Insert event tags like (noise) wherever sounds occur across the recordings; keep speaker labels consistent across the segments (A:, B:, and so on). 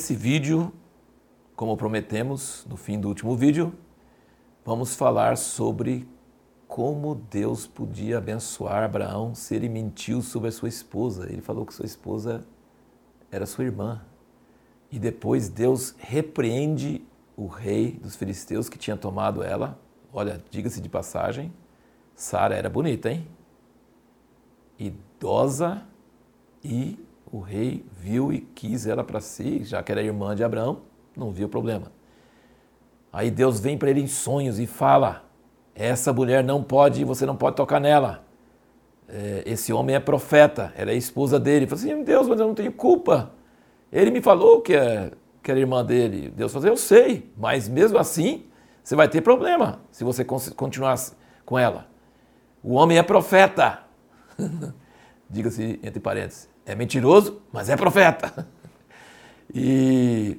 A: Nesse vídeo, como prometemos no fim do último vídeo, vamos falar sobre como Deus podia abençoar Abraão se ele mentiu sobre a sua esposa. Ele falou que sua esposa era sua irmã. E depois Deus repreende o rei dos filisteus que tinha tomado ela. Olha, diga-se de passagem, Sara era bonita, hein? Idosa e o rei viu e quis ela para si, já que era irmã de Abraão, não viu problema. Aí Deus vem para ele em sonhos e fala: essa mulher não pode, você não pode tocar nela. É, esse homem é profeta, ela é esposa dele. Ele assim: Deus, mas eu não tenho culpa. Ele me falou que, é, que era irmã dele. Deus falou: Eu sei, mas mesmo assim você vai ter problema se você continuar com ela. O homem é profeta. (laughs) Diga-se entre parênteses. É mentiroso, mas é profeta. E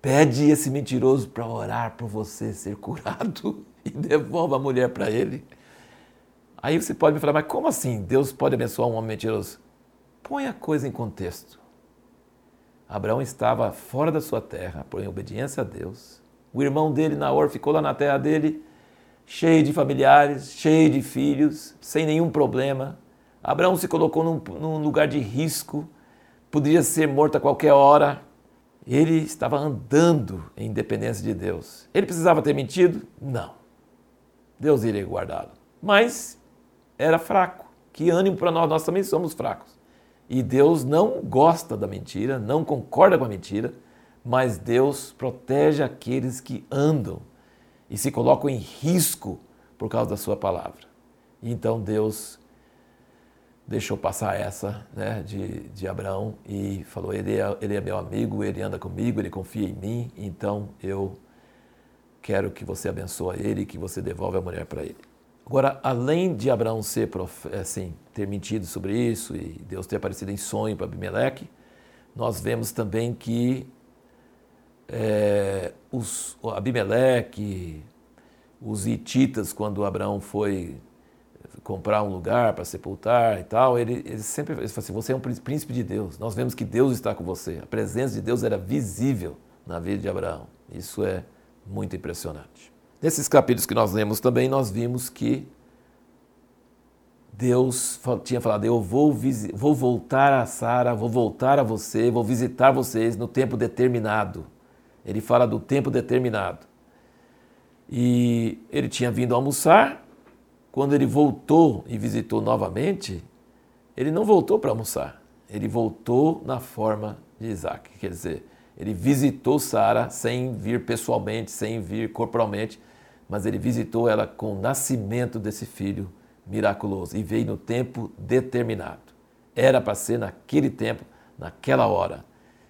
A: pede esse mentiroso para orar por você ser curado. (laughs) e devolva a mulher para ele. Aí você pode me falar, mas como assim Deus pode abençoar um homem mentiroso? Põe a coisa em contexto. Abraão estava fora da sua terra, por obediência a Deus. O irmão dele, Naor, ficou lá na terra dele, cheio de familiares, cheio de filhos, sem nenhum problema. Abraão se colocou num, num lugar de risco, poderia ser morto a qualquer hora. Ele estava andando em dependência de Deus. Ele precisava ter mentido? Não. Deus iria guardá-lo. Mas era fraco. Que ânimo para nós, nós também somos fracos. E Deus não gosta da mentira, não concorda com a mentira, mas Deus protege aqueles que andam e se colocam em risco por causa da sua palavra. Então Deus deixou passar essa né, de, de Abraão e falou: ele é, ele é meu amigo, ele anda comigo, ele confia em mim, então eu quero que você abençoe ele e que você devolva a mulher para ele. Agora, além de Abraão ser assim, ter mentido sobre isso e Deus ter aparecido em sonho para Abimeleque, nós vemos também que é, os, Abimeleque, os hititas, quando Abraão foi comprar um lugar para sepultar e tal, ele, ele sempre ele assim, você é um príncipe de Deus. Nós vemos que Deus está com você. A presença de Deus era visível na vida de Abraão. Isso é muito impressionante. Nesses capítulos que nós lemos também, nós vimos que Deus tinha falado: Eu vou, vou voltar a Sara, vou voltar a você, vou visitar vocês no tempo determinado. Ele fala do tempo determinado. E ele tinha vindo almoçar. Quando ele voltou e visitou novamente, ele não voltou para almoçar. Ele voltou na forma de Isaac. Quer dizer, ele visitou Sara sem vir pessoalmente, sem vir corporalmente, mas ele visitou ela com o nascimento desse filho miraculoso e veio no tempo determinado. Era para ser naquele tempo, naquela hora.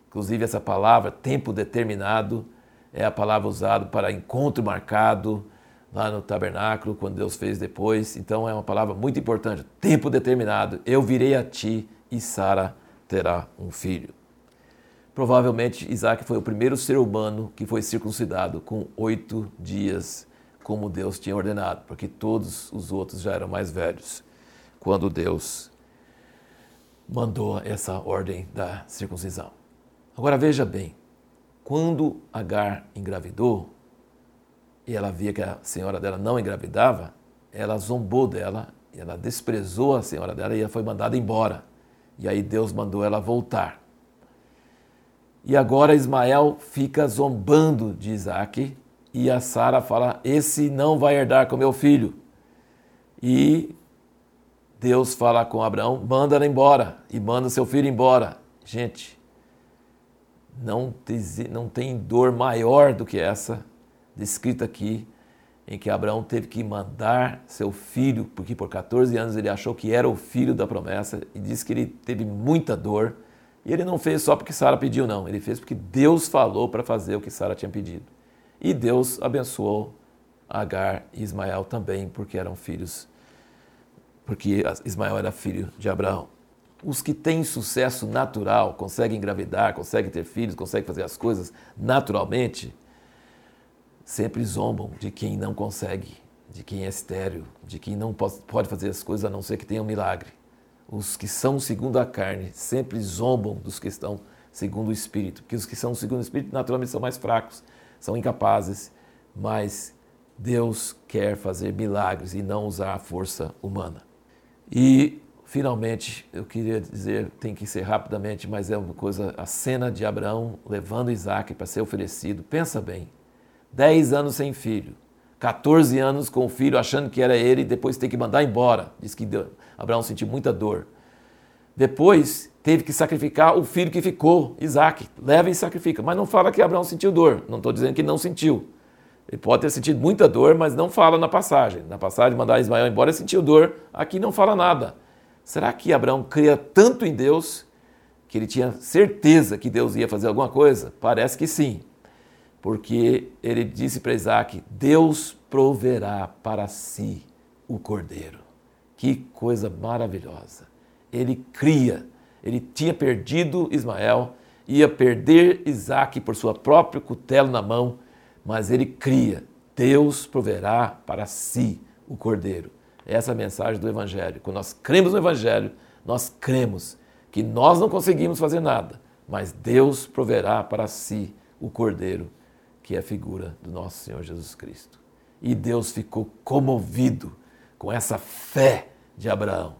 A: Inclusive, essa palavra, tempo determinado, é a palavra usada para encontro marcado lá no tabernáculo, quando Deus fez depois. Então, é uma palavra muito importante. Tempo determinado, eu virei a ti e Sara terá um filho. Provavelmente Isaac foi o primeiro ser humano que foi circuncidado com oito dias, como Deus tinha ordenado, porque todos os outros já eram mais velhos quando Deus mandou essa ordem da circuncisão. Agora veja bem, quando Agar engravidou e ela via que a senhora dela não engravidava, ela zombou dela, ela desprezou a senhora dela e ela foi mandada embora. E aí Deus mandou ela voltar. E agora Ismael fica zombando de Isaac e a Sara fala: Esse não vai herdar com meu filho. E Deus fala com Abraão: manda ela embora e manda seu filho embora. Gente, não tem, não tem dor maior do que essa descrita aqui, em que Abraão teve que mandar seu filho, porque por 14 anos ele achou que era o filho da promessa e disse que ele teve muita dor e ele não fez só porque Sara pediu, não. Ele fez porque Deus falou para fazer o que Sara tinha pedido. E Deus abençoou Agar e Ismael também, porque eram filhos, porque Ismael era filho de Abraão. Os que têm sucesso natural, conseguem engravidar, conseguem ter filhos, conseguem fazer as coisas naturalmente, sempre zombam de quem não consegue, de quem é estéreo, de quem não pode fazer as coisas a não ser que tenha um milagre os que são segundo a carne sempre zombam dos que estão segundo o Espírito. Porque os que são segundo o Espírito naturalmente são mais fracos, são incapazes, mas Deus quer fazer milagres e não usar a força humana. E finalmente, eu queria dizer, tem que ser rapidamente, mas é uma coisa, a cena de Abraão levando Isaac para ser oferecido. Pensa bem, 10 anos sem filho, 14 anos com o filho achando que era ele e depois tem que mandar embora. Diz que Abraão sentiu muita dor. Depois teve que sacrificar o filho que ficou, Isaac. Leva e sacrifica. Mas não fala que Abraão sentiu dor. Não estou dizendo que não sentiu. Ele pode ter sentido muita dor, mas não fala na passagem. Na passagem, mandar Ismael embora, ele sentiu dor. Aqui não fala nada. Será que Abraão cria tanto em Deus que ele tinha certeza que Deus ia fazer alguma coisa? Parece que sim. Porque ele disse para Isaac: Deus proverá para si o cordeiro. Que coisa maravilhosa ele cria. Ele tinha perdido Ismael, ia perder Isaac por sua própria cutelo na mão, mas ele cria. Deus proverá para si o cordeiro. Essa é a mensagem do Evangelho. Quando nós cremos no Evangelho, nós cremos que nós não conseguimos fazer nada, mas Deus proverá para si o cordeiro, que é a figura do nosso Senhor Jesus Cristo. E Deus ficou comovido com essa fé de Abraão.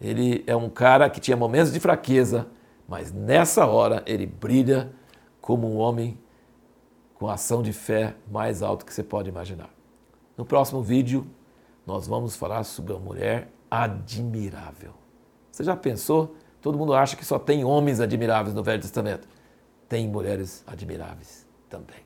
A: Ele é um cara que tinha momentos de fraqueza, mas nessa hora ele brilha como um homem com ação de fé mais alto que você pode imaginar. No próximo vídeo, nós vamos falar sobre uma mulher admirável. Você já pensou? Todo mundo acha que só tem homens admiráveis no Velho Testamento. Tem mulheres admiráveis também.